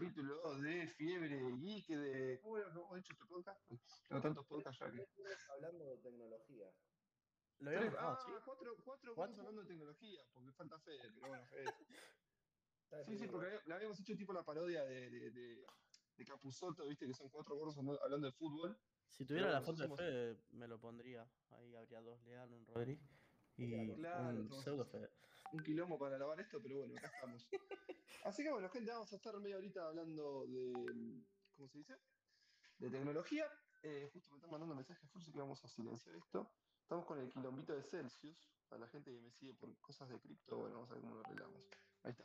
capítulo de Fiebre Geek, de. ¿Cómo era? ¿Cómo he dicho este podcast? Tengo tantos podcasts ya que. Hablando de tecnología. Lo Tres- ah, ¿sí? cuatro, cuatro, ¿Cuatro? hablando de tecnología, porque falta Fede, pero bueno, Fede. Sí, sí, porque le habíamos hecho tipo la parodia de, de, de, de Capusotto, viste, que son cuatro gordos hablando- de fútbol. Si tuviera la foto de Fede, me lo pondría. Ahí habría dos Lean, un Rodri y Claro, un pseudo. Fede. Un quilombo para lavar esto, pero bueno, acá estamos. Así que bueno, gente, vamos a estar media horita hablando de, ¿cómo se dice? De tecnología. Eh, justo me están mandando mensajes, Fursi, que vamos a silenciar esto. Estamos con el quilombito de Celsius. Para la gente que me sigue por cosas de cripto, bueno, vamos a ver cómo lo arreglamos. Ahí está.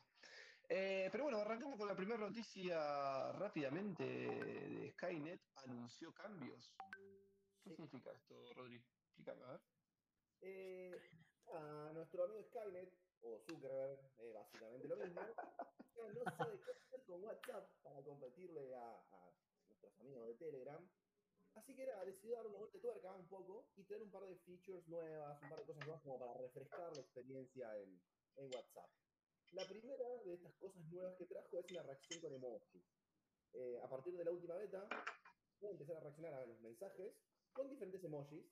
Eh, pero bueno, arrancamos con la primera noticia rápidamente de Skynet. Anunció cambios. ¿Qué Sí. significa esto, Rodri? Explícame, a ver. Eh, a nuestro amigo Skynet, o Zuckerberg, eh, básicamente lo mismo, no sabe qué hacer con WhatsApp para competirle a, a nuestros amigos de Telegram. Así que era, decidió dar una vuelta de tuerca un poco y traer un par de features nuevas, un par de cosas nuevas como para refrescar la experiencia en, en WhatsApp. La primera de estas cosas nuevas que trajo es la reacción con emojis. Eh, a partir de la última beta, pueden empezar a reaccionar a los mensajes con diferentes emojis.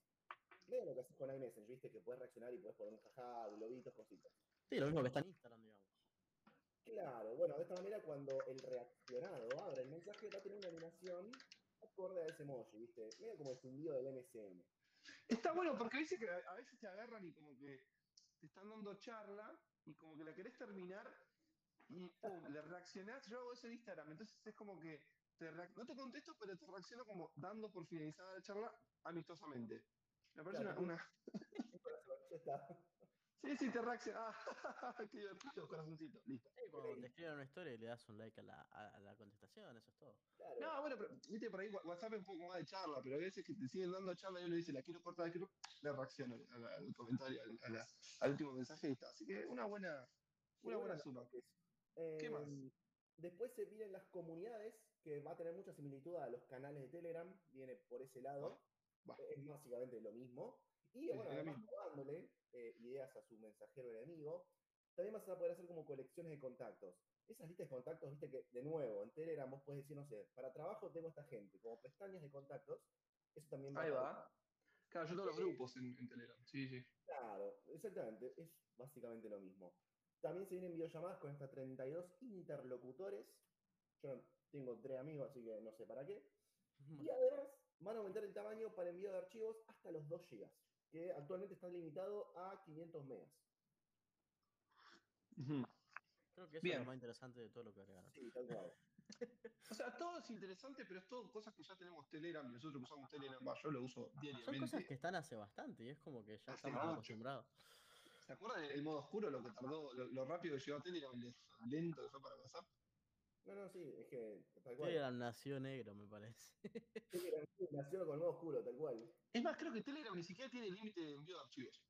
Medio lo que haces con iMessage, viste, que puedes reaccionar y puedes poner un jajá, globitos, cositas. Sí, lo mismo que está en Instagram, digamos. Claro, bueno, de esta manera cuando el reaccionado abre el mensaje va a tener una animación acorde a ese emoji, viste, medio como el fundido del MSN. Está bueno porque dice que a a veces te agarran y como que te están dando charla y como que la querés terminar y pum, le reaccionás. Yo hago eso en Instagram, entonces es como que te reac- no te contesto, pero te reacciono como dando por finalizada la charla amistosamente. Me parece Claro. una, una- Ya está. Sí, sí, te reacciona. Ah, qué divertido, corazoncito. Listo. Sí, cuando te escriben una historia y le das un like a la, a, a la contestación, eso es todo. Claro. No, bueno, pero viste, por ahí Wha- WhatsApp es un poco más de charla, pero hay veces que te siguen dando charla y uno dice, la quiero cortar, la quiero, le reacciono al, al comentario, al, a último mensaje y está. Así que una buena, Sí, una buena bueno, suma. que es- ¿Qué más? Después se vienen las comunidades, que va a tener mucha similitud a los canales de Telegram, viene por ese lado. Es básicamente lo mismo. Y bueno, además dándole eh, ideas a su mensajero enemigo, también vas a poder hacer como colecciones de contactos. Esas listas de contactos, viste que, de nuevo, en Telegram vos puedes decir, no sé, para trabajo tengo esta gente, como pestañas de contactos, eso también va Ahí a va. Claro, yo tengo los grupos en, en Telegram. Sí, sí. Claro, exactamente, es básicamente lo mismo. También se vienen videollamadas con hasta 32 interlocutores. Yo tengo tres amigos, así que no sé para qué. Y además van a aumentar el tamaño para envío de archivos hasta los 2 GB, que actualmente está limitado a 500 megas. Creo que eso es lo más interesante de todo lo que agregaron. Sí, tal cual. O sea, todo es interesante, pero es todo cosas que ya tenemos Telegram y nosotros que usamos Telegram, va, yo lo uso Son diariamente. cosas que están hace bastante y es como que ya Hace estamos mucho. acostumbrados. ¿Se acuerdan el modo oscuro, lo que tardó, lo, lo rápido que llegó a Telegram, y lo lento que fue para WhatsApp? No, no, sí, es que tal cual. Telegram nació negro, me parece. Telegram nació con el modo oscuro, tal cual. Es más, creo que Telegram ni siquiera tiene límite de envío de archivos.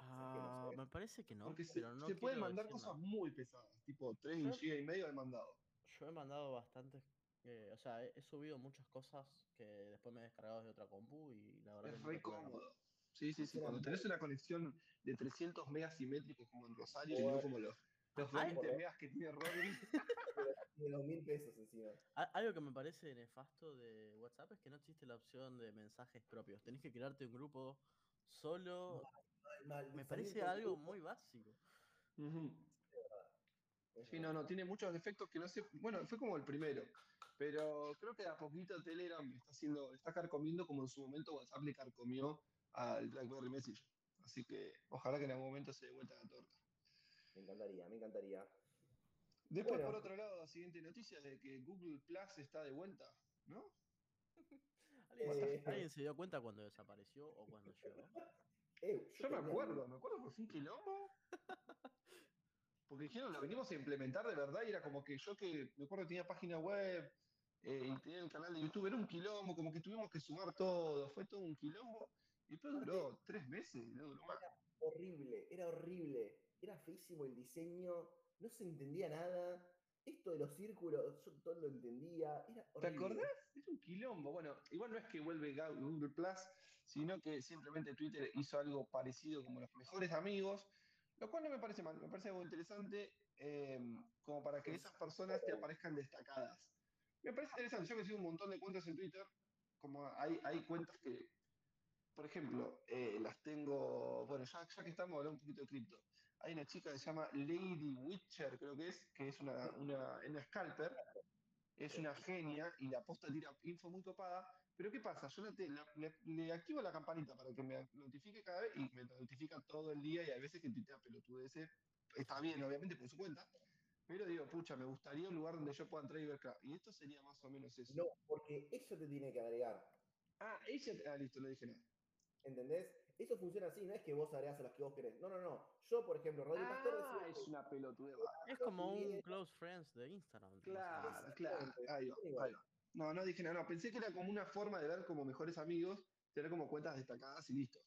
Ah, sé. me parece que no, porque se, pero no se pueden mandar decir cosas nada. muy pesadas, tipo 3 Yo- GB y medio de mandado. Yo he mandado bastantes, eh, o sea, he, he subido muchas cosas que después me he descargado de otra compu y la verdad Es que re cómodo. Sí, sí, sí. Cuando tenés una conexión de 300 megas simétricos como en Rosario y no como los, los Ay, 20 por- megas que tiene Rodri. De 2.000 pesos encima. Algo que me parece nefasto de WhatsApp es que no existe la opción de mensajes propios. Tenés que crearte un grupo solo. Mal, mal, Me parece algo grupo, muy básico. Sí, no, no, tiene muchos defectos que no sé. Bueno, fue como el primero. Pero creo que de a poquito Telegram está haciendo, está carcomiendo como en su momento WhatsApp le carcomió al BlackBerry Message. Así que ojalá que en algún momento se dé vuelta la torta. Me encantaría, me encantaría. Después, Bueno. por otro lado, la siguiente noticia de que Google Plus está de vuelta, ¿no? ¿Alguien, Eh. alguien se dio cuenta cuando desapareció o cuando llegó? Eh, Yo me tenía- acuerdo, me acuerdo que fue un quilombo. Porque dijeron, lo venimos a implementar de verdad y era como que yo que me acuerdo que tenía página web eh, y tenía el canal de YouTube, era un quilombo, como que tuvimos que sumar todo, fue todo un quilombo. Y después duró tres meses, no duró más. horrible, era horrible. Era feísimo el diseño, no se entendía nada. Esto de los círculos, yo todo lo entendía. Era ¿Te horrible. acordás? Es un quilombo. Bueno, igual no es que vuelve Google Plus, sino que simplemente Twitter hizo algo parecido como los mejores amigos. Lo cual no me parece mal, me parece algo interesante eh, como para que esas personas te aparezcan destacadas. Me parece interesante, yo que sigo un montón de cuentas en Twitter, como hay, hay cuentas que, por ejemplo, eh, las tengo, bueno, ya, ya que estamos hablando un poquito de cripto, hay una chica que se llama Lady Witcher, creo que es, que es una, una, una scalper, es una genia y la posta tira info muy copada, pero ¿qué pasa? Yo le, le- le- le activo la campanita para que me notifique cada vez y me notifica todo el día y hay veces que tuitea pelotudeces. Está bien, obviamente, por su cuenta. Pero digo, pucha, me gustaría un lugar donde yo pueda entrar y ver acá. Y esto sería más o menos eso. No, porque eso te tiene que agregar. Ah, ella. Ah, listo, no dije nada. ¿Entendés? Eso funciona así, no es que vos agregás a las que vos querés. No, no, no. Yo, por ejemplo, Rodri Pastor Ah, decía, es una pelotudez. Es como un bien. close friends de Instagram. Claro, menos. claro. Exactamente. Ahí va, Igual. ahí va. No, no dije nada. No, pensé que era como una forma de ver como mejores amigos, tener como cuentas destacadas y listo.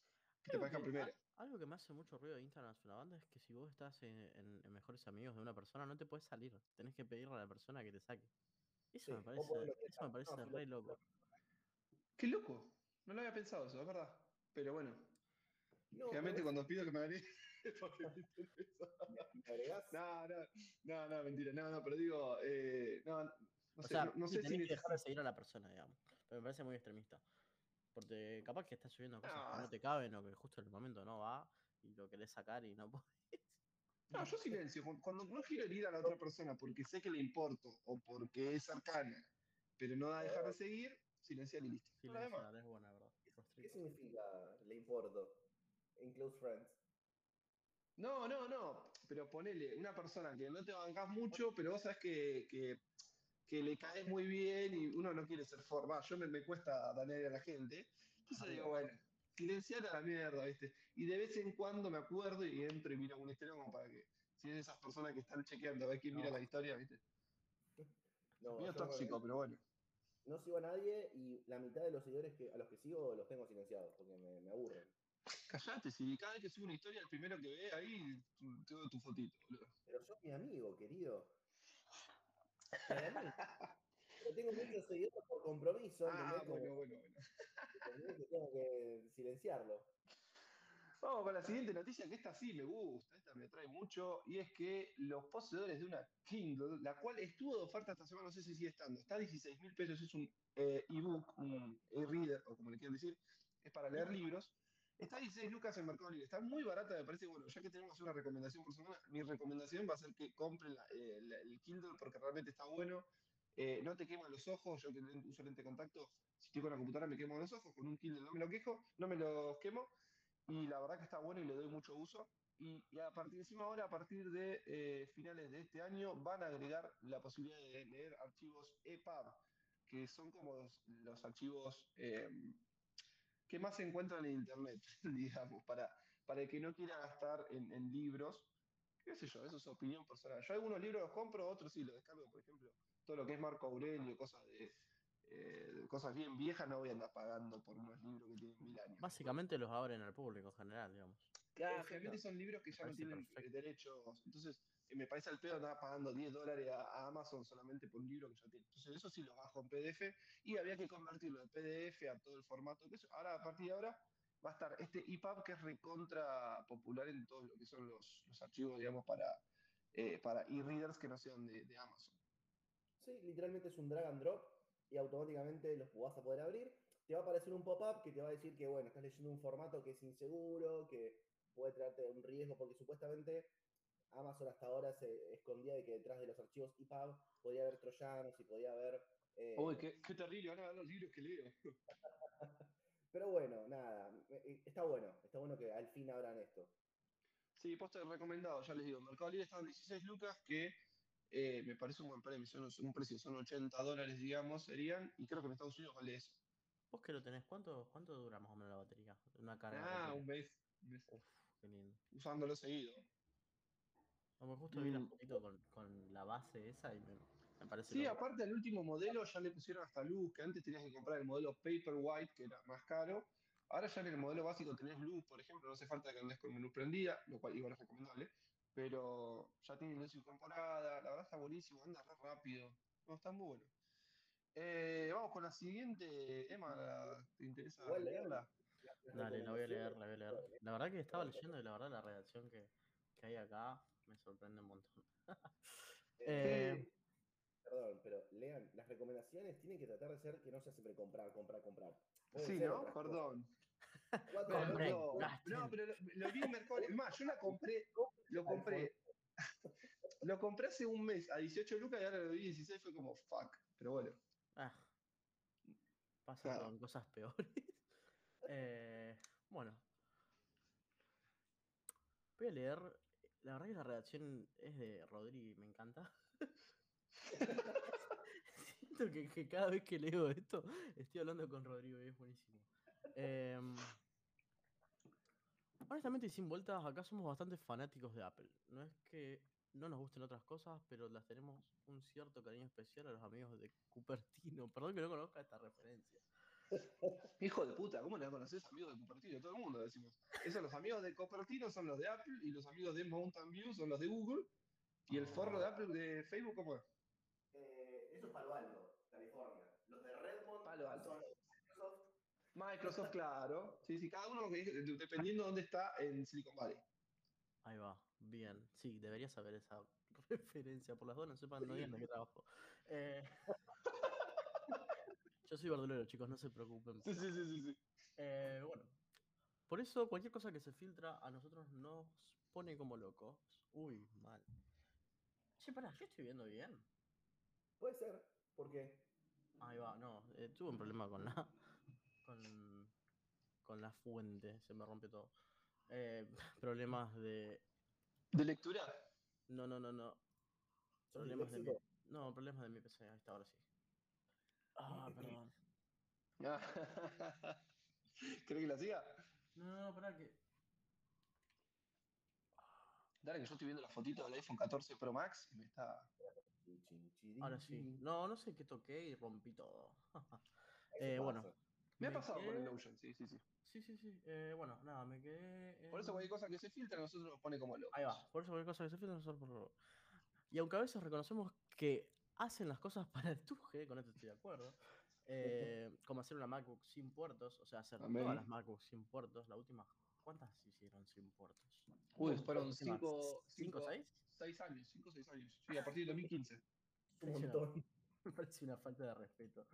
Que te parezcan primero. Algo que me hace mucho ruido de Instagram es una banda es que si vos estás en, en- en mejores amigos de una persona, no te puedes salir. Tenés que pedirle a la persona que te saque. Eso Sí, me parece, eso me parece no, re lo- loco. Qué loco. No lo había pensado eso, es verdad. Pero bueno, no, generalmente pero cuando pido que me agregue es porque viste eso. vos agregás. No, no, no, no, mentira. No, no, pero digo, eh, no, no o sé, sea, no, no sé si que dejar de seguir a la persona, digamos. Pero me parece muy extremista. Porque capaz que estás subiendo cosas que No. no te caben o que justo en el momento no va y lo querés sacar y no podés. No, yo silencio. Cu- Cuando no quiero herir a la otra persona porque sé que le importo o porque es cercana, pero no va a dejar de seguir, silenciar y listo. No. Silenciar es buena, ¿verdad? ¿Qué significa le importo en Close Friends? No, no, no. Pero ponele una persona que no te bancás mucho, pero vos sabés que, que, que le caes muy bien y uno no quiere ser forma. Yo me, me cuesta darle a la gente. Entonces digo, bueno, silenciar a la mierda, ¿viste? Y de vez en cuando me acuerdo y entro y miro una historia como para que, si es de esas personas que están chequeando a ver quién mira la historia, ¿viste? No, tóxico, pero bueno. No sigo a nadie y la mitad de los seguidores que, a los que sigo los tengo silenciados porque me, me aburren. Callate, si cada vez que subo una historia, el primero que ve ahí, tengo tu fotito, boludo. Pero sos mi amigo, querido. Pero tengo muchos seguidores por compromiso, Ah, bueno, bueno, bueno. tengo que silenciarlo. Vamos con la siguiente noticia, que esta sí me gusta, esta me atrae mucho, y es que los poseedores de una Kindle, la cual estuvo de oferta esta semana, no sé si sigue estando, está a 16 mil pesos, es un eh, ebook, un e-reader, o como le quieran decir, es para leer libros, está a 16 lucas en Mercado Libre, está muy barata, me parece, bueno, ya que tenemos una recomendación por semana, mi recomendación va a ser que compren la- eh, el Kindle porque realmente está bueno, eh, no te quema los ojos, yo que uso lente de contacto, si estoy con la computadora me quemo los ojos, con un Kindle no me lo quejo, no me los quemo, y la verdad que está bueno y le doy mucho uso. Y, y a partir de encima ahora, a partir de eh, finales de este año, van a agregar la posibilidad de leer archivos EPUB, que son como los, archivos eh, que más se encuentran en Internet, digamos, para, para el que no quiera gastar en, en libros. Qué sé yo, eso es opinión personal. Yo algunos libros los compro, otros sí los descargo, por ejemplo, todo lo que es Marco Aurelio, cosas de... eh, cosas bien viejas no voy a andar pagando por unos libros que tienen mil años. Básicamente los abren al público en general, digamos. Claro, generalmente son libros que ya no tienen eh, perfecto. derechos. Entonces, eh, me parece al pedo andar pagando 10 dólares a, a Amazon solamente por un libro que ya tiene. Entonces, eso sí lo bajo en PDF y había que convertirlo de PDF a todo el formato. que. Ahora, a partir de ahora, va a estar este EPUB que es recontra popular en todo lo que son los, los archivos, digamos, para, eh, para e-readers que no sean de, de Amazon. Sí, literalmente es un drag and drop y automáticamente los vas a poder abrir. Te va a aparecer un pop-up que te va a decir que, bueno, estás leyendo un formato que es inseguro, que puede traerte un riesgo, porque supuestamente Amazon hasta ahora se escondía de que detrás de los archivos EPUB podía haber troyanos y podía haber... eh, Uy, qué, qué terrible, van a ver los libros que leo. Pero bueno, nada, eh, está bueno, está bueno que al fin abran esto. Sí, poste recomendado, ya les digo. Mercado Libre estaban 16 lucas, que eh, me parece un buen precio, son, un precio, son 80 dólares, digamos, serían, y creo que en Estados Unidos vale eso. ¿Vos que lo tenés? ¿Cuánto, cuánto dura más o menos la batería? Una carga. Ah, un mes, un mes, Uf, qué lindo. usándolo seguido. Como justo vi la Mm. fotito con, con la base esa y me, me parece Sí, loco. aparte del último modelo ya le pusieron hasta luz, que antes tenías que comprar el modelo Paperwhite, que era más caro. Ahora ya en el modelo básico tenés luz, por ejemplo, no hace falta que andes con luz prendida, lo cual igual es recomendable, pero ya tiene luz incorporada, la verdad está buenísimo, anda re rápido, no, está muy bueno. Eh, vamos con la siguiente, Emma, ¿la- ¿te interesa Igual, leerla? Dale, la voy a leer, la voy a leer. La verdad que estaba leyendo y la verdad la redacción que, que hay acá me sorprende un montón. Eh, Eh, Perdón, pero lean, las recomendaciones tienen que tratar de ser que no sea siempre comprar, comprar, comprar. Pueden Sí, ¿no? Perdón. No, pero lo, lo vi en Mercado. Es más, yo la compré, lo compré, lo compré hace un mes a 18 lucas y ahora lo vi 16 fue como fuck. Pero bueno. ah, pasa Claro. con cosas peores. Eh, bueno. Voy a leer. La verdad que la redacción es de Rodri me encanta. Siento que, que cada vez que leo esto estoy hablando con Rodrigo y es buenísimo. Em, honestamente y sin vueltas, acá somos bastante fanáticos de Apple. No es que no nos gusten otras cosas, pero las tenemos un cierto cariño especial a los amigos de Cupertino. Perdón que no conozca esta referencia. Hijo de puta, ¿cómo le conoces amigos de Cupertino? Todo el mundo decimos. Esos los amigos de Cupertino son los de Apple y los amigos de Mountain View son los de Google. Y el forro de Apple de Facebook, ¿cómo es? Eh, eso es Palo Alto, California. Los de Redmond Palo Alto. son Microsoft. Claro. Sí, sí, cada uno dependiendo de dónde está en Silicon Valley. Ahí va, bien. Sí, debería saber esa referencia. Por las dos no sepan, no de qué trabajo. Eh, Yo soy verdulero, chicos, no se preocupen. Sí, sí, sí, sí. sí. Eh, bueno, por eso cualquier cosa que se filtra a nosotros nos pone como locos. Uy, mal. Che, pará, ¿yo estoy viendo bien? Puede ser, porque Ahí va, no, eh, tuve un problema con la, con, con la fuente, se me rompió todo. Eh, problemas de... ¿De lectura? No, no, no, no. Problemas de mi, no, problemas de mi PC, ahí está, ahora sí. Ah, perdón. ¿Cree que la siga? No, no, pará que... Dale, que yo estoy viendo la fotito del iPhone 14 Pro Max y me está. Ahora sí. No, no sé qué toqué y rompí todo. Eh, bueno. Me ha pasado con el quedé- Notion, sí, sí, sí. Sí, sí, sí. Eh, bueno, nada, me quedé. Por eso en- cualquier cosa que se filtra a nosotros nos pone como locos. Ahí va, por eso cualquier cosa que se filtra nosotros por... Y aunque a veces reconocemos que hacen las cosas para el tuje, con esto estoy de acuerdo, eh, como hacer una MacBook sin puertos, o sea, hacer Amén. todas las MacBooks sin puertos, la última, ¿cuántas hicieron sin puertos? Uy, fueron últimas 5, ¿Cinco, seis? 6 años, 5 o 6 años. Sí, a partir del 2015. Un montón. Me parece una falta de respeto.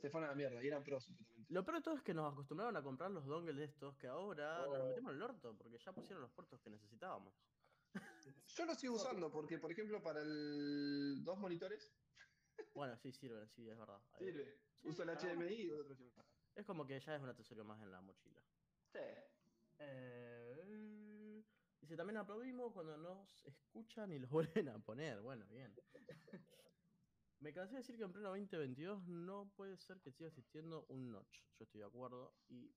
Se fueron a la mierda y eran pros. Lo peor de todo es que nos acostumbraron a comprar los dongles de estos que ahora nos Oh. metemos en el orto, porque ya pusieron los puertos que necesitábamos. Yo lo sigo usando porque, por ejemplo, para el dos monitores Bueno, sí, sirven, sí, es verdad. Sirve. Sí, Uso el bueno. HDMI y el otro. Es como que ya es un accesorio más en la mochila. Sí. Eh, dice, también aplaudimos cuando nos escuchan y los vuelven a poner. Bueno, bien. Me cansé de decir que en pleno 2022 no puede ser que siga existiendo un notch. Yo estoy de acuerdo. Y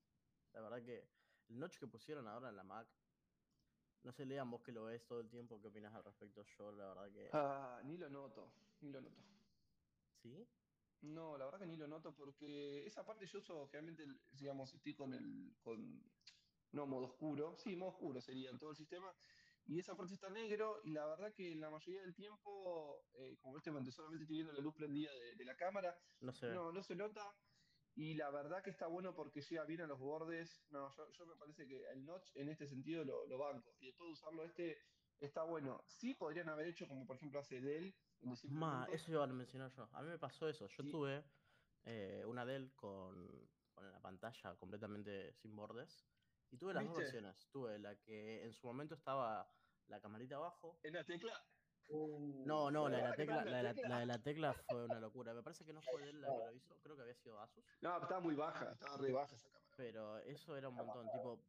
la verdad que el notch que pusieron ahora en la Mac, no sé, lean vos que lo ves todo el tiempo, ¿qué opinas al respecto? Yo la verdad que... Ah, ni lo noto, ni lo noto. ¿Sí? No, la verdad que ni lo noto porque esa parte yo uso generalmente, digamos, estoy con el, con, no modo oscuro, sí, modo oscuro sería en todo el sistema, y esa parte está negro y la verdad que la mayoría del tiempo, eh, como este momento solamente estoy viendo la luz prendida de, de la cámara, No sé. no, no se nota, y la verdad que está bueno porque llega bien a los bordes, no, yo, yo me parece que el notch en este sentido lo, lo banco, y después de usarlo este está bueno, sí podrían haber hecho como por ejemplo hace Dell, Ma, eso iba a mencionar yo. A mí me pasó eso. Yo Sí. tuve eh, una Dell con, con la pantalla completamente sin bordes. Y tuve las dos versiones. Tuve la que en su momento estaba la camarita abajo. en la tecla Uh, No, no, la de la ¿verdad que tecla, la de la la, tecla? la de la tecla fue una locura. Me parece que no fue Dell la que lo hizo. Creo que había sido Asus. No, estaba muy baja, estaba re baja esa cámara. Pero eso era un montón. Tipo,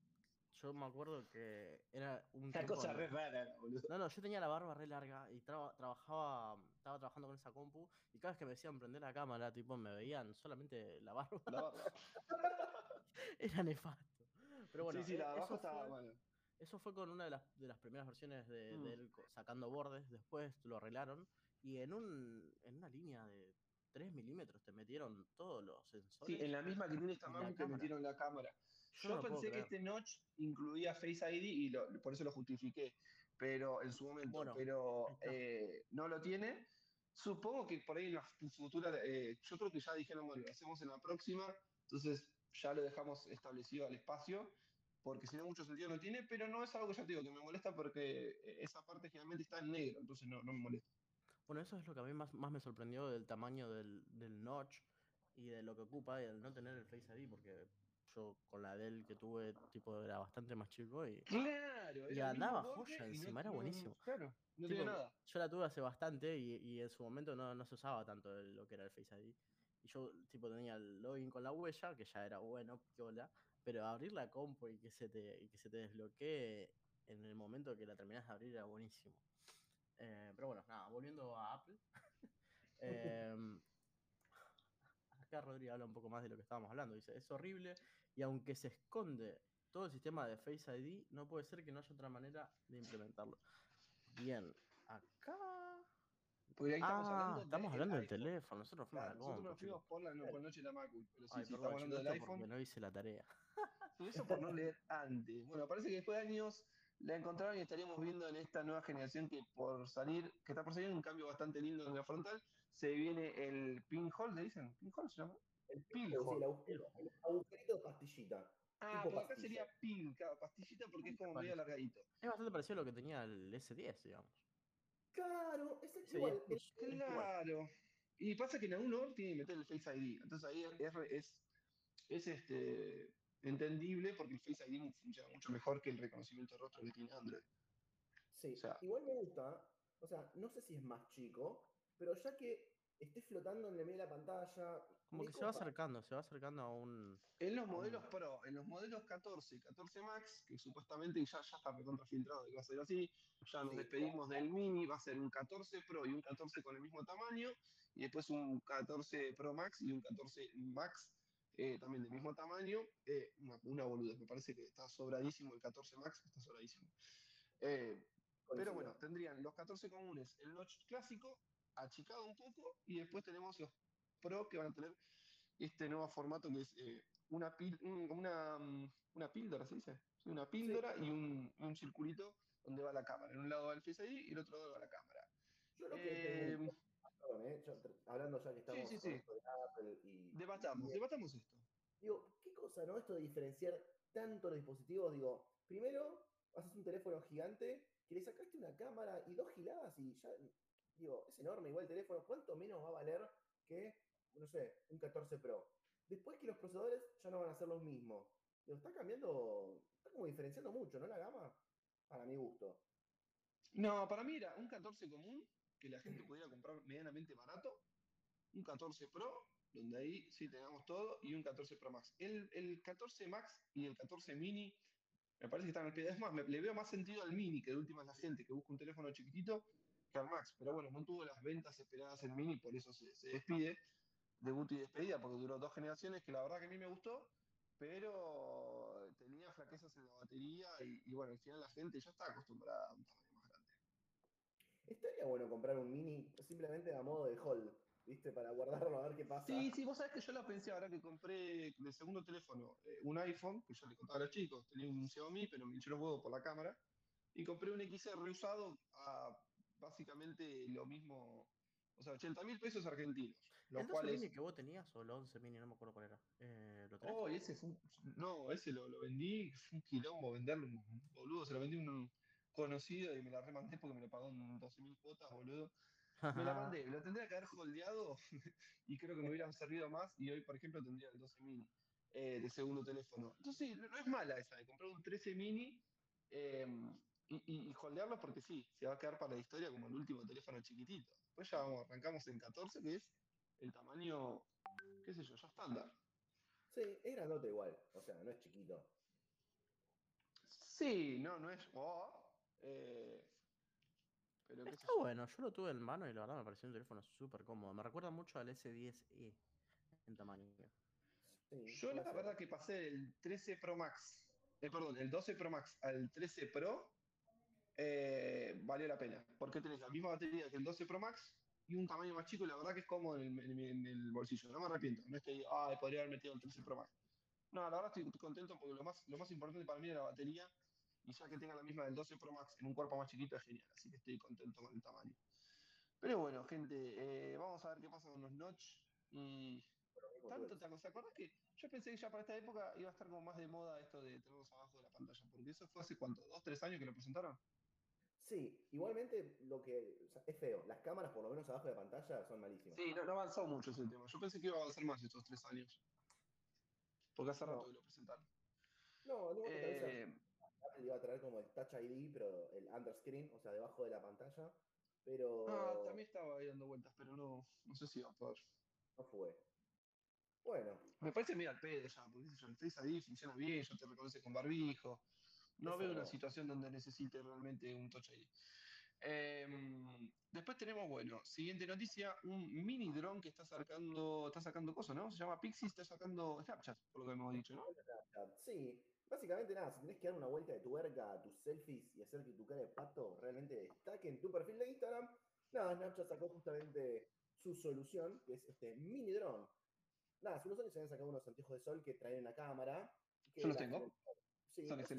yo me acuerdo que era un Una tiempo cosa re rara, boludo. No, no, yo tenía la barba re larga y traba- trabajaba, estaba trabajando con esa compu y cada vez que me decían prender la cámara, tipo, me veían solamente la barba. La barba. Era nefasto. Pero bueno, sí, sí, eh, la de abajo eso, estaba fue, mal. Eso fue con una de las, de las primeras versiones de, Mm. de él co- sacando bordes, después lo arreglaron y en, un, en una línea de 3 milímetros te metieron todos los sensores. Sí, en la misma que tiene esta Mac te metieron la cámara. Yo no pensé que este notch incluía Face ID y lo- por eso lo justifiqué, pero en su momento, Bueno, pero eh, no lo tiene. Supongo que por ahí en la fu- futura, eh, yo creo que ya dijeron, bueno, lo hacemos en la próxima, entonces ya lo dejamos establecido al espacio porque si no mucho sentido no tiene, pero no es algo que ya te digo que me molesta porque eh, esa parte generalmente está en negro, entonces no, no me molesta. Bueno, eso es lo que a mí más, más me sorprendió del tamaño del, del notch y de lo que ocupa y el no tener el Face ID, porque yo con la Dell que tuve, tipo, era bastante más chico y Claro, Y andaba joya no- encima, era buenísimo. Claro, no Tipo, nada. yo la tuve hace bastante y, y en su momento no, no se usaba tanto el- lo que era el Face ID. Y yo, tipo, tenía el login con la huella, que ya era bueno, piola, pero abrir la compu y que se te, y que se te desbloquee en el momento que la terminás de abrir era buenísimo. Eh, pero bueno, nada, volviendo a Apple. em, acá Rodrigo habla un poco más de lo que estábamos hablando. Dice, es horrible y aunque se esconde todo el sistema de Face ID, no puede ser que no haya otra manera de implementarlo. Bien, acá... Porque ahí estamos Ah, hablando, estamos del hablando del iPhone. teléfono. Nosotros fuimos Claro, nosotros nos fuimos por la, no, por la noche de la Macul, pero sí, Ay, sí, perdón, estamos hablando del iPhone. no hice la tarea. Eso por no leer antes. Bueno, parece que después de años la encontraron y estaríamos viendo en esta nueva generación que por salir, que está por salir un cambio bastante lindo en la frontal, se viene el pinhole, ¿le dicen? ¿Pinhole se llama? El Pil, sí, el agujero- el agujerito de pastillita. Ah, porque acá sería pil, claro, pastillita porque es como medio alargadito. Es bastante parecido a lo que tenía el S10, digamos. Claro, es igual. 10 Plus. es- Claro. Y pasa que en algún lugar tiene que meter el Face ID. Entonces ahí es, es, es, este, entendible porque el Face ID funciona mucho mejor que el reconocimiento de rostro que tiene Android. Sí, O sea- igual me gusta, o sea, no sé si es más chico, pero ya que esté flotando en el medio de la pantalla. Como que se va acercando, se va acercando a un... En los modelos Pro, en los modelos 14 y 14 Max, que supuestamente ya, ya está recontra filtrado que va a ser así, ya nos Sí. despedimos del Mini, va a ser un 14 Pro y un 14 con el mismo tamaño, y después un 14 Pro Max y un 14 Max eh, también del mismo tamaño. eh, una, una boludez, me parece que está sobradísimo el 14 Max, está sobradísimo. Eh, pero bueno, tendrían los 14 comunes, el notch clásico, achicado un poco, y después tenemos los Pro que van a tener este nuevo formato que es eh, una, pil- una, mm, una píldora, ¿se dice? Una píldora y un, un circulito donde va la cámara. En un lado va el Face ID y el otro lado va la cámara. Yo lo que Eh, perdón, eh, yo hablando ya que estamos sí, sí. de Apple y. debatamos, y- debatamos esto. Digo, ¿qué cosa, no? Esto de diferenciar tanto los dispositivos. Digo, primero, haces un teléfono gigante que le sacaste una cámara y dos giladas y ya. Digo, es enorme igual el teléfono. ¿Cuánto menos va a valer que, no sé, un 14 Pro? Después que los procesadores ya no van a ser los mismos. Digo, está cambiando, está como diferenciando mucho, ¿no? La gama, para mi gusto. No, para mí era un 14 común que la gente pudiera comprar medianamente barato, un 14 Pro, donde ahí sí tengamos todo, y un 14 Pro Max. El, el 14 Max y el 14 Mini me parece que están al pie. Es más, me, le veo más sentido al Mini, que de última es la gente que busca un teléfono chiquitito, al Max. Pero bueno, no tuvo las ventas esperadas el Mini, por eso se, se despide. Debut y despedida, porque duró dos generaciones, que la verdad que a mí me gustó, pero tenía flaquezas en la batería y, y bueno, al final la gente ya está acostumbrada a un tamaño más grande. Estaría bueno comprar un mini simplemente a modo de hold, ¿viste? Para guardarlo a ver qué pasa. Sí, sí, vos sabés que yo lo pensé ahora que compré de segundo teléfono eh, un iPhone, que yo le contaba a los chicos, tenía un Xiaomi, pero me hinchó los huevos por la cámara, y compré un XR reusado a básicamente lo mismo, o sea, 80 mil pesos argentinos, los ¿El 12 cuales... mini que vos tenías o el 11 mini? No me acuerdo cuál era. Eh, ¿Lo tenés? Oh, ese fue un... No, ese lo, lo vendí, fue un quilombo venderlo, un boludo, se lo vendí a un conocido y me la remandé porque me lo pagó en 12 mil cuotas, boludo. Me la mandé, lo tendría que haber holdeado y creo que me hubieran servido más y hoy, por ejemplo, tendría el 12 mini eh, de segundo teléfono. Entonces, no es mala esa de comprar un 13 mini eh, y, y, y holdearlo porque sí, se va a quedar para la historia como el último teléfono chiquitito. Después ya vamos, arrancamos en 14, que es el tamaño, qué sé yo, ya estándar. Sí, es grandote igual, o sea, no es chiquito. Sí, no, no es. oh, eh, pero Está bueno, yo lo tuve en mano y la verdad me pareció un teléfono súper cómodo. Me recuerda mucho al S10e en tamaño. Sí, Yo la verdad que pasé del 13 Pro Max, eh, perdón, el 12 Pro Max al 13 Pro, eh, valió la pena. Porque tenés la misma batería que el 12 Pro Max y un tamaño más chico y la verdad que es cómodo en, el- en mi- en el bolsillo. No me arrepiento, no es que podría haber metido el 13 Pro Max. No, la verdad estoy contento porque lo más, lo más importante para mí era la batería y ya que tenga la misma del 12 Pro Max en un cuerpo más chiquito es genial, así que estoy contento con el tamaño. Pero bueno, gente, eh, vamos a ver qué pasa con los notch y tanto te ¿te acordás que yo pensé que ya para esta época iba a estar como más de moda esto de tenerlos abajo de la pantalla? Porque eso fue hace cuánto, dos, tres años que lo presentaron. Sí, igualmente lo que o sea, es feo. Las cámaras, por lo menos abajo de la pantalla, son malísimas. Sí, no, no avanzó mucho ese tema. Yo pensé que iba a avanzar más estos tres años. Porque hace No. rato que lo presentaron. No, no, Eh, Apple iba a traer como el Touch ID, pero el underscreen, o sea, debajo de la pantalla. Pero ah, también estaba ahí dando vueltas, pero no, no sé si va a poder. no fue. Bueno, Me parece medio al pedo ya, porque el Face ID funciona bien, ya te reconoce con barbijo. No veo una situación donde necesite realmente un Touch ID. Em, después tenemos, bueno, siguiente noticia, un mini dron que está sacando, está sacando cosas, ¿no? Se llama Pixie, está sacando Snapchat, por lo que hemos dicho, ¿no? Sí, básicamente nada, si tenés que dar una vuelta de tuerca a tus selfies y hacer que tu cara de pato realmente destaque en tu perfil de Instagram, nada, Snapchat sacó justamente su solución, que es este mini dron. Nada, hace unos años se habían sacado unos anteojos de sol que traen una cámara. que Yo los tengo. Sí, Son sé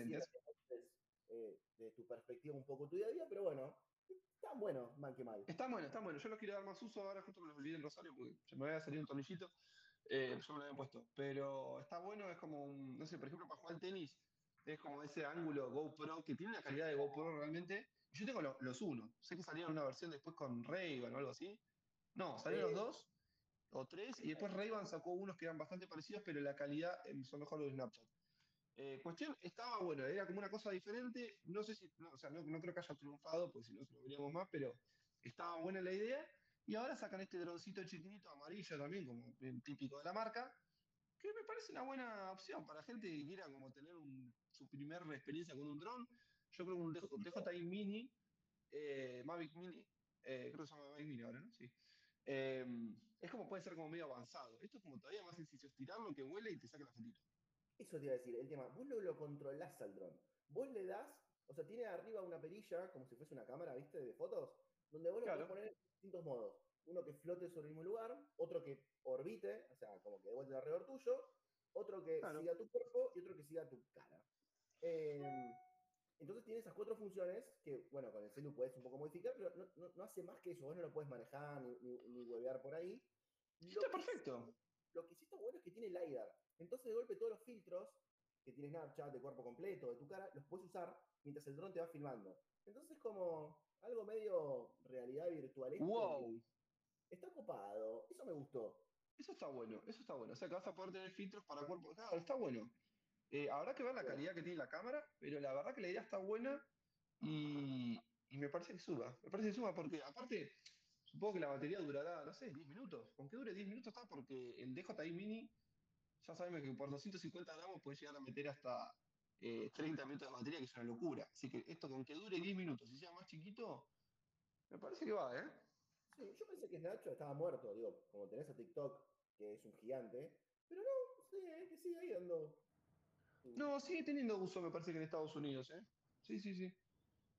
eh, de tu perspectiva un poco tu día a día, pero bueno, están buenos, mal que mal. Está bueno, está bueno. Yo lo quiero dar más uso ahora, justo me lo olvidé en Rosario porque se me había salido un tornillito. Eh, yo me lo había puesto. Pero está bueno, es como un, no sé, por ejemplo, para jugar al tenis, es como ese ángulo GoPro que tiene una calidad de GoPro realmente. Yo tengo lo- los uno. Sé que salieron una versión después con Ray-Ban o algo así. No, salieron los dos o tres y después Ray-Ban sacó unos que eran bastante parecidos, pero la calidad eh, son mejor los de Snapchat. Eh, cuestión, estaba bueno, era como una cosa diferente. No sé si, no, o sea, no, no creo que haya triunfado, porque si no se lo veríamos más, pero estaba buena la idea. Y ahora sacan este droncito chiquitito amarillo también, como típico de la marca, que me parece una buena opción para gente que quiera como tener un- su primera experiencia con un dron. Yo creo que un DJ DJI Mini, eh, Mavic Mini, eh, creo que se llama Mavic Mini ahora, ¿no? Sí. Eh, es como puede ser como medio avanzado. Esto es como todavía más sencillo, estirarlo que vuele y te saque la fotito. Eso te iba a decir, el tema, vos lo, lo controlás al dron. Vos le das, o sea, tiene arriba una perilla, como si fuese una cámara, ¿viste? De fotos, donde vos lo Claro. podés poner en distintos modos. Uno que flote sobre el mismo lugar, otro que orbite, o sea, como que de vuelta alrededor tuyo, otro que Claro. siga tu cuerpo y otro que siga tu cara. Eh, entonces tiene esas cuatro funciones que, bueno, con el celu puedes un poco modificar, pero no, no- no hace más que eso. Vos no lo puedes manejar ni, ni, ni huevear por ahí. Está Lo que perfecto. lo que sí está bueno es que tiene LiDAR. Entonces, de golpe, todos los filtros que tiene Snapchat de cuerpo completo, de tu cara, los puedes usar mientras el dron te va filmando. Entonces, como algo medio realidad virtual. Wow. Está copado. Eso me gustó. Eso está bueno, eso está bueno. O sea que vas a poder tener filtros para cuerpo. Claro, está bueno. Eh, habrá que ver la calidad que tiene la cámara, pero la verdad que la idea está buena y, y me parece que suba. Me parece que suba porque, aparte, supongo que la batería durará, no sé, 10 minutos. Con que dure 10 minutos está porque el DJI Mini, ya sabemos que por 250 gramos puede llegar a meter hasta eh, 30 minutos de batería, que es una locura. Así que esto con que dure 10 minutos y sea más chiquito, me parece que va, ¿eh? Sí, yo pensé que Snapchat estaba muerto, digo, como tenés a TikTok, que es un gigante, pero no, sí, eh, que sigue ahí dando. No, sigue teniendo uso, me parece que en Estados Unidos, ¿eh? Sí, sí, sí.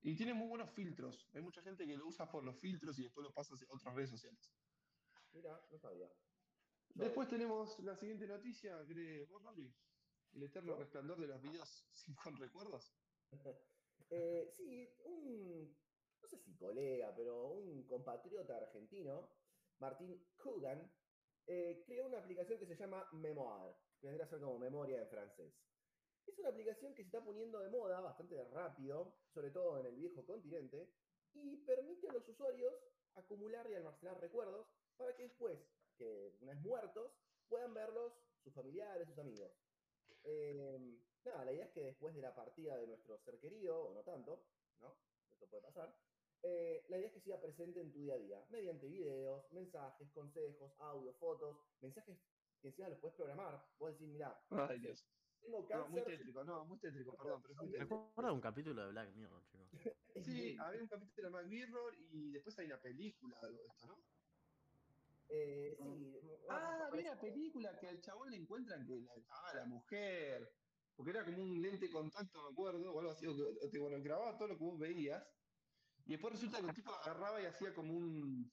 Y tiene muy buenos filtros. Hay mucha gente que lo usa por los filtros y después lo pasa a otras redes sociales. Mira, no sabía. Después tenemos la siguiente noticia, ¿crees vos, Rodri? El eterno resplandor de los videos sin con recuerdos. Eh, sí, un, no sé si colega, pero un compatriota argentino, Martín Kugan, eh, creó una aplicación que se llama Memoir, que vendría a ser como memoria en francés. Es una aplicación que se está poniendo de moda bastante rápido, sobre todo en el viejo continente, y permite a los usuarios acumular y almacenar recuerdos para que después, que una vez muertos, puedan verlos sus familiares, sus amigos. Eh, nada, la idea es que después de la partida de nuestro ser querido, o no tanto, ¿no? Eso puede pasar. eh, la idea es que siga presente en tu día a día, mediante videos, mensajes, consejos, audio, fotos, mensajes que encima los puedes programar. Vos decís, mira, Ay, Dios. tengo No, cáncer. muy tétrico, no, muy tétrico, perdón, pero es muy Me tétrico. acuerdo de un capítulo de Black Mirror, chicos. Sí, había un capítulo de Mac Mirror y después hay una película de algo de esto, ¿no? Eh, sí, Ah, había una película que al chabón le encuentran que la, ah, la mujer, porque era como un lente contacto, me acuerdo, o algo así, o que, te- bueno, grababa todo lo que vos veías, y después resulta que el tipo agarraba y hacía como un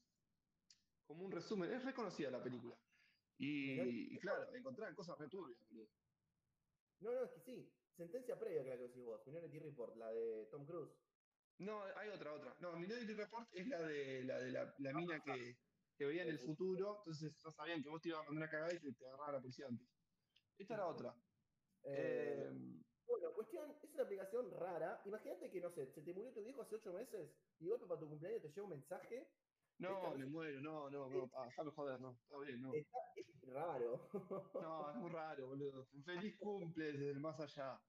como un resumen, es reconocida la película. Y, y claro, encontraban cosas returbias. No, no, es que sí. Sentencia previa que la que decís vos, Minority Report, la de Tom Cruise. No, hay otra, otra. No, Minority Report es la de la, de la, la mina que, que veían el futuro, entonces ya sabían que vos te ibas a mandar una cagada y te, te agarraba la policía antes. Esta era otra. Eh, Eh, Bueno, cuestión, es una aplicación rara. Imagínate que, no sé, se te murió tu viejo hace ocho meses y golpe para tu cumpleaños te llega un mensaje. no, esta- me muero, no, no, no, déjame joder, no, está bien, no. Está es raro. No, es muy raro, boludo. Feliz cumple desde el más allá.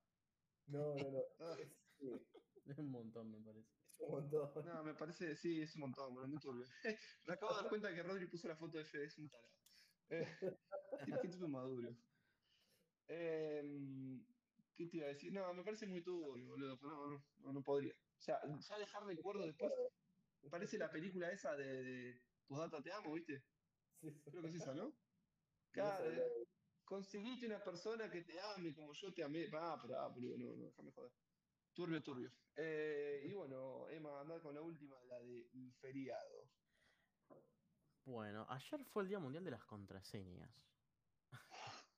No, no, no. Ah, Es, sí, Es un montón, me parece. Un montón. No, me parece, sí, es un montón, boludo, muy turbio. Me acabo de dar cuenta que Rodri puso la foto de Fede, es un tarado. Eh, tipo maduro. Em, ¿Qué te iba a decir? No, me parece muy turbio, boludo. No, no, no, podría. O sea, ya dejar recuerdo después. Parece la película esa de, de Postdata Te Amo, ¿viste? Sí, sí. Creo que es esa, ¿no? Sé, eh, conseguiste una persona que te ame como yo te amé. Ah, pero ah, boludo, no, no, déjame joder. Turbio, turbio. Eh, y bueno, Emma, andar con la última, la del feriado. Bueno, ayer fue el Día Mundial de las Contraseñas.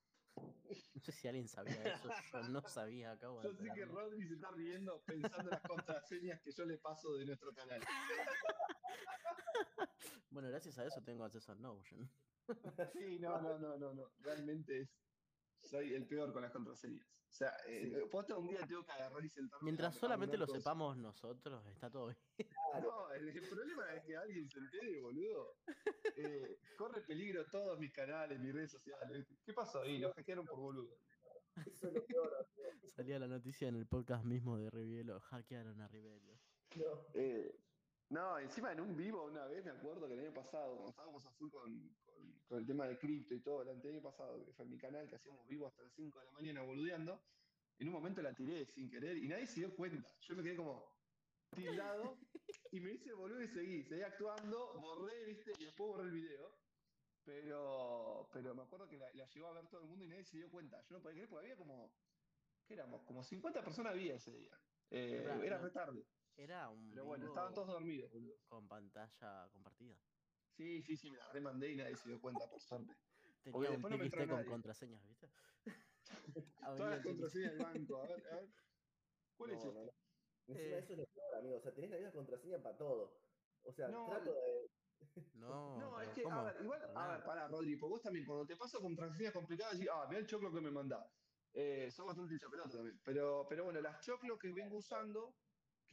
No sé si alguien sabía eso, yo no sabía, acabo de Yo sé que. Rodri se está riendo pensando en las contraseñas que yo le paso de nuestro canal. Bueno, gracias a eso tengo acceso a Notion. Sí, no, no, no, no, no. Realmente es. Soy el peor con las contraseñas. O sea, eh, Sí. posta un día tengo que agarrar y sentarme. Mientras solamente lo cosas. sepamos nosotros, está todo bien. No, el, el problema es que alguien se entere, boludo. Eh, corre peligro todos mis canales, mis redes sociales. ¿Qué pasó ahí? Los hackearon por boludo. Eso es lo peor. Salía la noticia en el podcast mismo de Rivielo, hackearon a Rivielo. No. Eh, no, encima en un vivo una vez me acuerdo que el año pasado, cuando estábamos a full con, con- el tema de cripto y todo, el año pasado, que fue en mi canal, que hacíamos vivo hasta las 5 de la mañana boludeando, en un momento la tiré sin querer y nadie se dio cuenta. Yo me quedé como tildado y me hice boludo y seguí, seguí actuando, borré, viste, y después borré el video. Pero, pero me acuerdo que la, la llegó a ver todo el mundo y nadie se dio cuenta. Yo no podía creer porque había como, ¿qué éramos? Como 50 personas había ese día. Eh, era no. re tarde. Era un Pero bueno, estaban todos dormidos, boludo. con pantalla compartida. Sí, sí, sí, me la remandé y nadie se dio cuenta, por suerte. Tenía un después no me con nadie. contraseñas, ¿viste? Todas las contraseñas del banco. A ver, a ver. ¿Cuál es No, este? no, no. Encima Eh. eso es lo peor, amigo. O sea, tenés la misma contraseña para todo. O sea, No, trato de. No, No, es que, ¿cómo? a ver, igual, Para a ver, pará, Rodri, porque vos también, cuando te paso contraseñas complicadas, decís, ah, mira el choclo que me mandás. Eh, son bastante hinchapelota también. Pero, pero bueno, las choclos que vengo usando,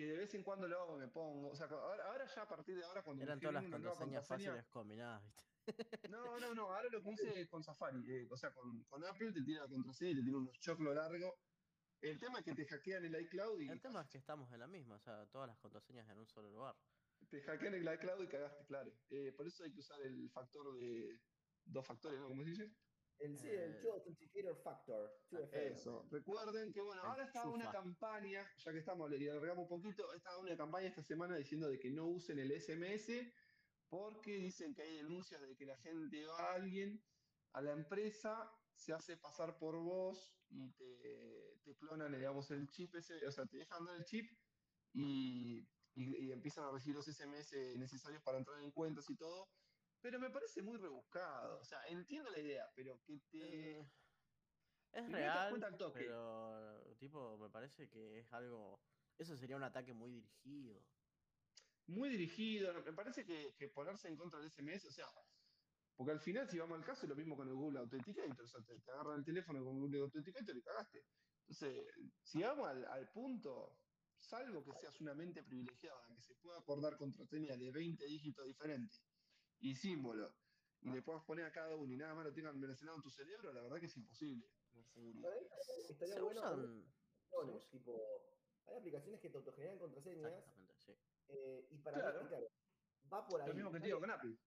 que de vez en cuando lo hago, me pongo. O sea, ahora, ahora ya a partir de ahora, cuando Eran todas las contraseñas contraseña- fáciles combinadas, ¿viste? No, no, no, ahora lo es con Safari, eh, o sea, con, con Apple te tira la contraseña y te tira unos choclos largos. El tema es que te hackean el iCloud y El tema es que estamos en la misma, o sea, todas las contraseñas en un solo lugar. te hackean el iCloud y cagaste, claro. Eh, por eso hay que usar el factor de dos factores, ¿no? ¿Cómo se dice? El, sí, el Eh, Two Authenticator Factor. 2FA. Eso. Recuerden que, bueno, ahora está una campaña, ya que estamos, le alargamos un poquito, está una campaña esta semana diciendo de que no usen el SMS porque dicen que hay denuncias de que la gente va a alguien, a la empresa, se hace pasar por vos y te, te clonan, digamos, el chip ese, o sea, te dejan dar el chip y, y- y empiezan a recibir los SMS necesarios para entrar en cuentas y todo. Pero me parece muy rebuscado. O sea, entiendo la idea, pero que te. Eh, Es te das real, al toque. pero tipo, me parece que es algo... Eso sería un ataque muy dirigido. muy dirigido. Me parece que, que ponerse en contra del SMS, o sea, porque al final, si vamos al caso, es lo mismo con el Google Authenticator. O sea, te, te agarran el teléfono con Google Authenticator y cagaste. Entonces, si vamos al, al punto, salvo que seas una mente privilegiada, que se pueda acordar contraseñas de 20 dígitos diferentes y símbolos, y le puedas poner a cada uno y nada más lo tengan almacenado en tu cerebro, la verdad que es imposible. seguridad. Estaría Se bueno usan... tipo, hay aplicaciones que te autogeneran contraseñas Exactamente, sí. eh, y para Claro. mí, claro, va por ahí. Lo mismo que te digo con Apple.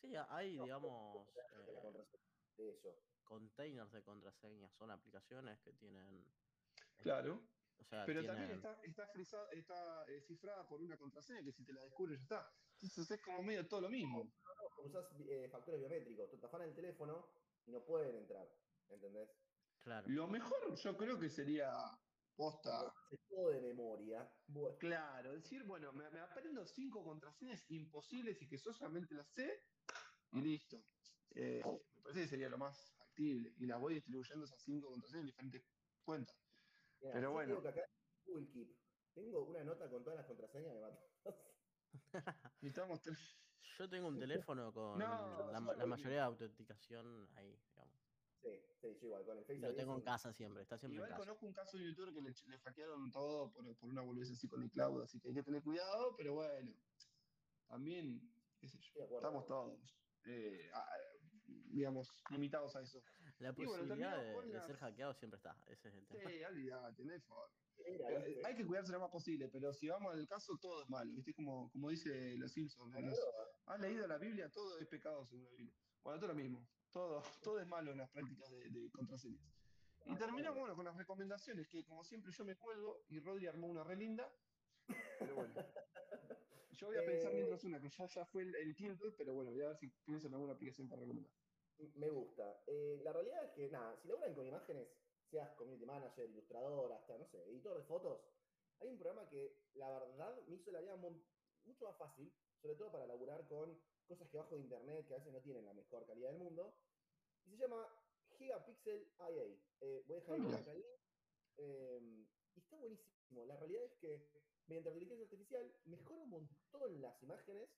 Sí, hay, No, digamos, eh, de eso. containers de contraseñas. Son aplicaciones que tienen... Claro. O sea, Pero tienen... también está, está, frisada- está eh, cifrada por una contraseña que si te la descubres ya está. Entonces es como medio todo lo mismo. No, usás eh, factores biométricos, te tapan el teléfono y no pueden entrar, ¿entendés? Claro. Lo mejor yo creo que sería posta. Se todo de memoria. Bueno, Claro, decir, bueno, me, me aprendo cinco contraseñas imposibles y que yo solamente las sé y listo. Eh, me parece que sería lo más factible. Y las voy distribuyendo esas cinco contraseñas en diferentes cuentas. pero bueno. digo que acá Google Keep. Tengo una nota con todas las contraseñas, me mato. Necesitamos Yo tengo un teléfono con No, la, mayoría de autenticación ahí, digamos. Sí, sí, yo igual, con el Face lo tengo en casa siempre, está siempre en Igual casa. conozco un caso de un youtuber que le, le hackearon todo por, por una boludez así con iCloud, así que hay que tener cuidado, pero bueno, también, qué sé yo, estamos todos, eh, a- digamos, limitados a eso. La bueno, posibilidad terminamos de, de ser hackeado siempre está, ese es el tema. Sí, olvídate, no hay forma. Eh. Hay que cuidarse lo más posible, pero si vamos al caso, todo es malo, ¿viste? Como, como dice los Simpsons. ¿Has leído la Biblia? Todo es pecado según la Biblia. Bueno, todo lo mismo. Todo, todo es malo en las prácticas de, de contraseñas. Y terminamos bueno, con las recomendaciones, que como siempre yo me cuelgo y Rodri armó una re linda. Pero bueno. Yo voy a pensar Eh, mientras una, que ya, ya fue el, el Kindle, pero bueno, voy a ver si pienso en alguna aplicación para recomendar. Me gusta. Eh, la realidad es que, nada, si laburan con imágenes, seas community manager, ilustrador, hasta, no sé, editor de fotos, hay un programa que, la verdad, me hizo la vida mucho más fácil, sobre todo para laburar con cosas que bajo de internet, que a veces no tienen la mejor calidad del mundo, y se llama Gigapixel IA. Eh, voy a dejar Ah, el link acá ahí. Eh, y está buenísimo. La realidad es que, mediante la inteligencia artificial, mejora un montón las imágenes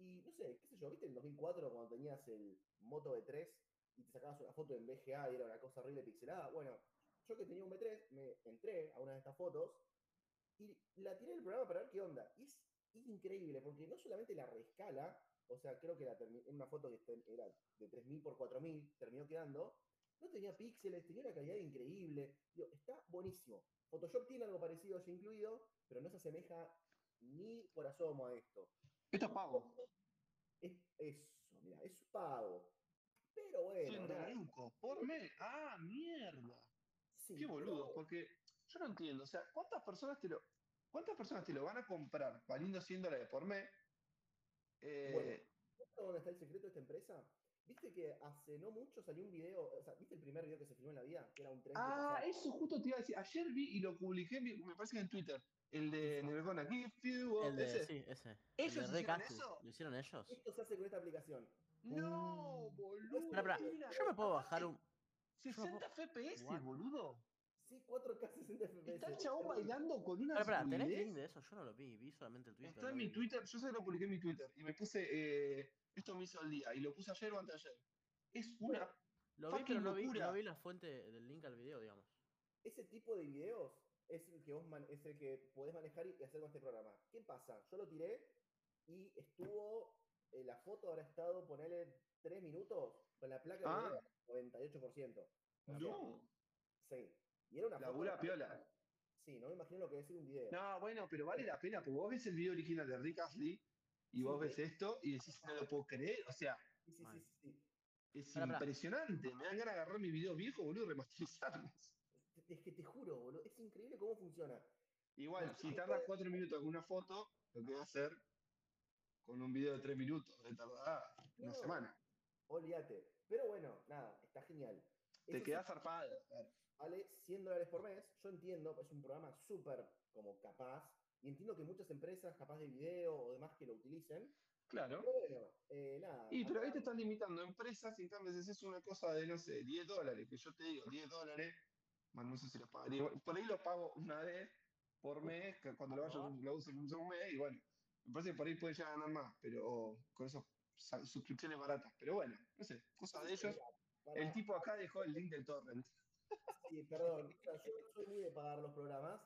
y no sé, qué sé yo, ¿viste en 2004 cuando tenías el Moto B3 y te sacabas una foto en VGA y era una cosa horrible pixelada? Bueno, yo que tenía un B3, me entré a una de estas fotos y la tiré del programa para ver qué onda. Y es increíble porque no solamente la reescala, o sea, creo que la en una foto que era de 3000 por 4000 terminó quedando, no tenía píxeles, tenía una calidad increíble. Está buenísimo. Photoshop tiene algo parecido ya incluido, pero no se asemeja ni por asomo a esto. Esto es pago. Es eso, mira, es pago. Pero bueno, 100 nada, dolarucos por mes. Ah, mierda. sí, Qué boludo, pero- porque yo no entiendo, o sea, ¿cuántas personas te lo, cuántas personas te lo van a comprar valiendo 100 dólares por mes? Eh, Bueno, ¿sabes dónde está el secreto de esta empresa? ¿Viste que hace no mucho salió un video, o sea, ¿viste el primer video que se filmó en la vida? Que era un tren ah, eso justo te iba a decir. Ayer vi y lo publiqué, me parece que en Twitter. El de Nevergonna Give You El de, ese. sí, ese. ¿Ellos el de hicieron eso? ¿Lo hicieron ellos? Esto se hace con esta aplicación. No, boludo. Espera, espera, mira, yo me puedo bajar un. 60 FPS, What? boludo. Sí, 4K 60 FPS. Está el chabón bailando con una Espera, espera, ¿tenés link de eso? Yo no lo vi, vi solamente el Twitter. Está en no mi. Twitter, yo se lo publiqué en mi Twitter y me puse, eh, esto me hizo el día, y lo puse ayer o antes de ayer. Es una Lo vi, pero no vi, locura. no vi la fuente del link al video, digamos. Ese tipo de videos es el que vos man- es el que podés manejar y hacer con este programa. ¿Qué pasa? Yo lo tiré y estuvo, eh, la foto habrá estado, ponerle 3 minutos con la placa de Ah. video 98%. O sea, No, Sí. Y era una foto labura de- piola. Sí, no me imagino lo que debe ser un video. No, bueno, pero vale la pena, porque vos ves el video original de Rick Astley y vos Sí. ves esto y decís, no lo puedo creer, o sea, Sí, sí, Mal. sí, sí, sí. es impresionante. Me dan ganas de agarrar mi video viejo, boludo, y remasterizarlos. Es que te juro, boludo, es increíble cómo funciona. Igual, No, si tardas puede- cuatro minutos con una foto, lo que va a hacer con un video de tres minutos, de tardar una semana. Olvídate. Pero bueno, nada, está genial. Te Eso quedás sí, zarpado. vale 100 dólares por mes. Yo entiendo, es un programa súper como capaz. Y entiendo que muchas empresas capaz de video o demás que lo utilicen. Claro. Pero bueno, eh, nada. Y pero ahí te están limitando empresas y cambio si es una cosa de, no sé, 10 dólares, que yo te digo, 10 dólares, más no sé si los pagaría. Por ahí lo pago una vez por mes, que cuando lo vaya lo uso un mes, y bueno, me parece que por ahí puede llegar a ganar más, pero con esas sa- suscripciones baratas. Pero bueno, no sé, cosa de ellos. para- El tipo acá dejó el link del torrent. Sí, perdón. o sea, yo no soy muy de pagar los programas.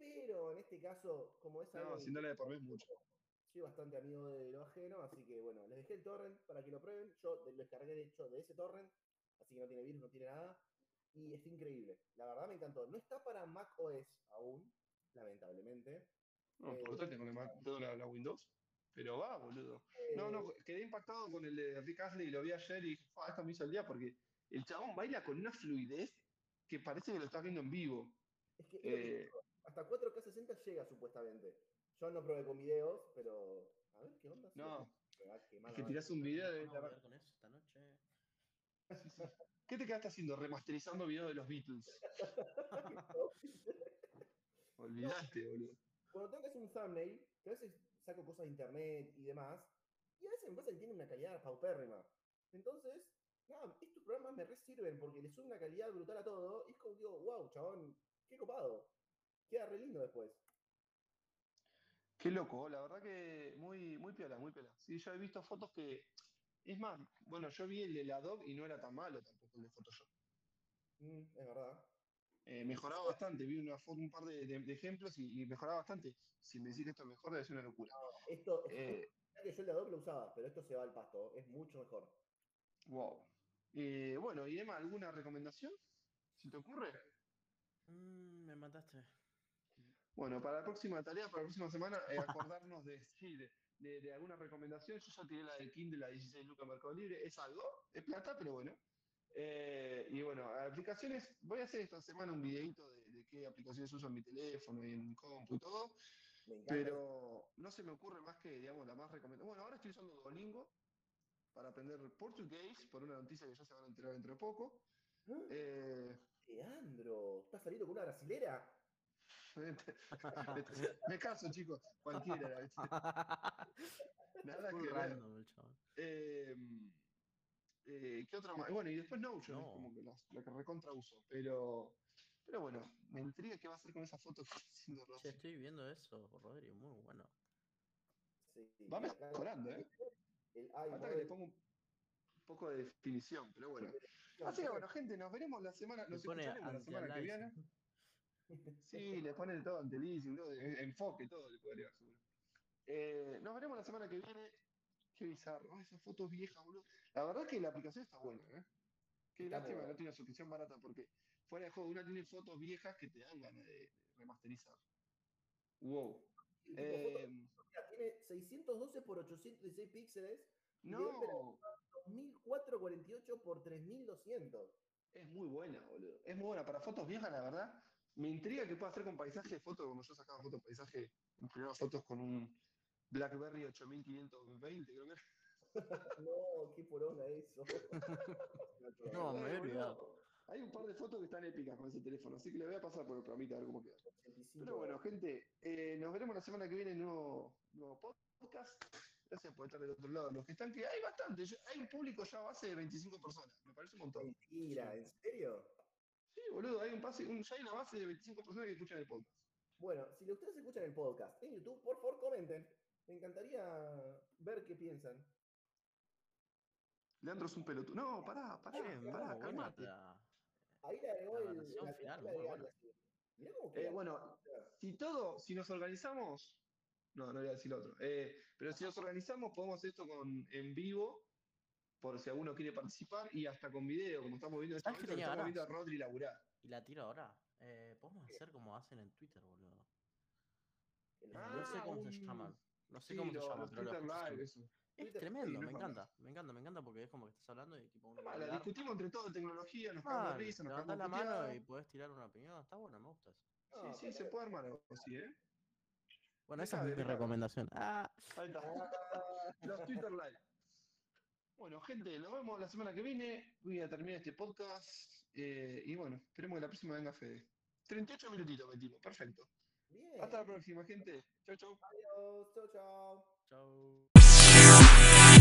Pero en este caso, como es. No, 100 dólares por mes mucho. Soy bastante amigo de lo ajeno, así que bueno, les dejé el torrent para que lo prueben. Yo lo descargué de hecho de ese torrent, así que no tiene virus, no tiene nada. Y está increíble. La verdad me encantó. No está para Mac OS aún, lamentablemente. No, Eh, por suerte tengo, la, Mac- tengo la, la Windows. Pero va, boludo. No, no, Eh, quedé impactado con el de Rick Astley y lo vi ayer y dije, "Fua, esto me hizo el día porque el chabón baila con una fluidez que parece que lo estás viendo en vivo. Es que es Eh, hasta 4K60 llega supuestamente. Yo no probé con videos, pero. A ver qué onda. si No, es que mano. tirás un video de... Vamos a ver con eso esta noche. ¿Qué te quedaste haciendo? Remasterizando videos de los Beatles. Olvidaste, boludo. Cuando tengo que hacer un thumbnail, que a veces saco cosas de internet y demás, y a veces me pasa que tiene una calidad paupérrima. Entonces, nada, estos programas me re sirven porque le suben una calidad brutal a todo, y es como que digo, wow, chabón, qué copado. Queda re lindo después. Qué loco, la verdad que muy, muy piola, muy piola. Sí, yo he visto fotos que. Es más, bueno, yo vi el de Adobe y no era tan malo tampoco el de Photoshop. Mm, es verdad. Eh, mejoraba bastante, vi una foto, un par de, de- de ejemplos y, y mejoraba bastante. Si me decís que esto es mejor, debe ser una locura. Esto, Eh, que yo el de Adobe lo usaba, pero esto se va al pasto, es mucho mejor. wow. Eh, bueno, y Emma, ¿alguna recomendación? ¿Si te ocurre? Mm, me mataste. Bueno, para la próxima tarea, para la próxima semana, eh, acordarnos de, sí, de, de- de alguna recomendación. Yo ya tiré la del Kindle, la 16 Lucas Mercado Libre. Es algo, es plata, pero bueno. Eh, y bueno, aplicaciones, voy a hacer esta semana un videito de, de qué aplicaciones uso en mi teléfono y en compu y todo, pero no se me ocurre más que, digamos, la más recomendada. Bueno, ahora estoy usando Duolingo para aprender portugués, por una noticia que ya se van a enterar dentro de poco. ¿Eh? Eh, Leandro, ¿estás saliendo con una brasilera? me caso, chicos, cualquiera. ¿viste? Nada Full que ver. random el chabón. Eh, eh, ¿Qué otra más? Bueno, y después Notion, No. es como que la, la que recontra uso. Pero, pero bueno, me intriga qué va a hacer con esa foto que haciendo estoy viendo eso, Rodri, muy bueno. Sí, Va mejorando, ¿eh? El Falta que le ponga un poco de definición, pero bueno. Así que bueno, gente, nos veremos la semana, nos escucharemos la semana que viene. Sí, le pone todo anti-leasing, todo, eh, enfoque, todo le agregar, seguro. Eh, nos veremos la semana que viene. Qué bizarro, esas fotos viejas, boludo. La verdad que la aplicación está buena, ¿eh? Qué Está lástima que no tiene una suscripción barata, porque fuera de juego, una tiene fotos viejas que te dan ganas de, de remasterizar. Wow. Eh, tiene 612 por 816 píxeles no, 2448 por 3200. es muy buena, boludo. Es muy buena. Para fotos viejas, la verdad, me intriga que pueda hacer con paisaje de fotos, como yo sacaba fotos de paisaje, mis primeras fotos con un BlackBerry 8520, creo que era. No, qué poronga eso. No, me olvidado. Hay un par de fotos que están épicas con ese teléfono, así que le voy a pasar por el programita a ver cómo queda. 85. Pero bueno, gente, eh, nos veremos la semana que viene en un nuevo, nuevo podcast. Gracias por estar del otro lado. Los que están, que hay bastante. hay un público ya base de 25 personas. Me parece un montón. Mentira, ¿en serio? Sí, boludo, hay un pase, un, ya hay una base de 25 personas que escuchan el podcast. Bueno, si ustedes escuchan el podcast en YouTube, por favor comenten. Me encantaría ver qué piensan. Leandro es un pelotudo. No, pará, pará, Che, pará, muy buena calmate. la- Ahí le agregó La el. la- final, la. Mirá cómo Eh, bueno, si todo, si nos organizamos, no, no voy a decir lo otro, Eh, pero si nos organizamos podemos hacer esto con, en vivo, por si alguno quiere participar, y hasta con video, como estamos viendo en este ¿Sabes qué momento, estamos viendo a Rodri laburar. Y la tiro ahora. Eh, podemos hacer como hacen en Twitter, boludo. El- no sé Ah, cómo se llaman. No sé Sí, cómo se los, llaman, los pero los Twitter Live, eso. Es Twitter- tremendo, sí, no me encanta. Me encanta, me encanta porque es como que estás hablando y tipo uno Ah, la discutimos entre todos tecnología, nos Ah, cagamos risa, nos cagamos la mano y podés tirar una opinión. Está bueno, me gusta eso. Sí, No, sí, se puede armar algo así, ¿eh? Bueno, esa es mi recomendación. Ah, Ahí está. Los Twitter Live. Bueno, gente, nos vemos la semana que viene. Voy a terminar este podcast. eh, y bueno, esperemos que la próxima venga Fede. 38 minutitos metimos, perfecto. Bien. Hasta la próxima, gente. Chau, chau. Adiós. Chau, chau. chau.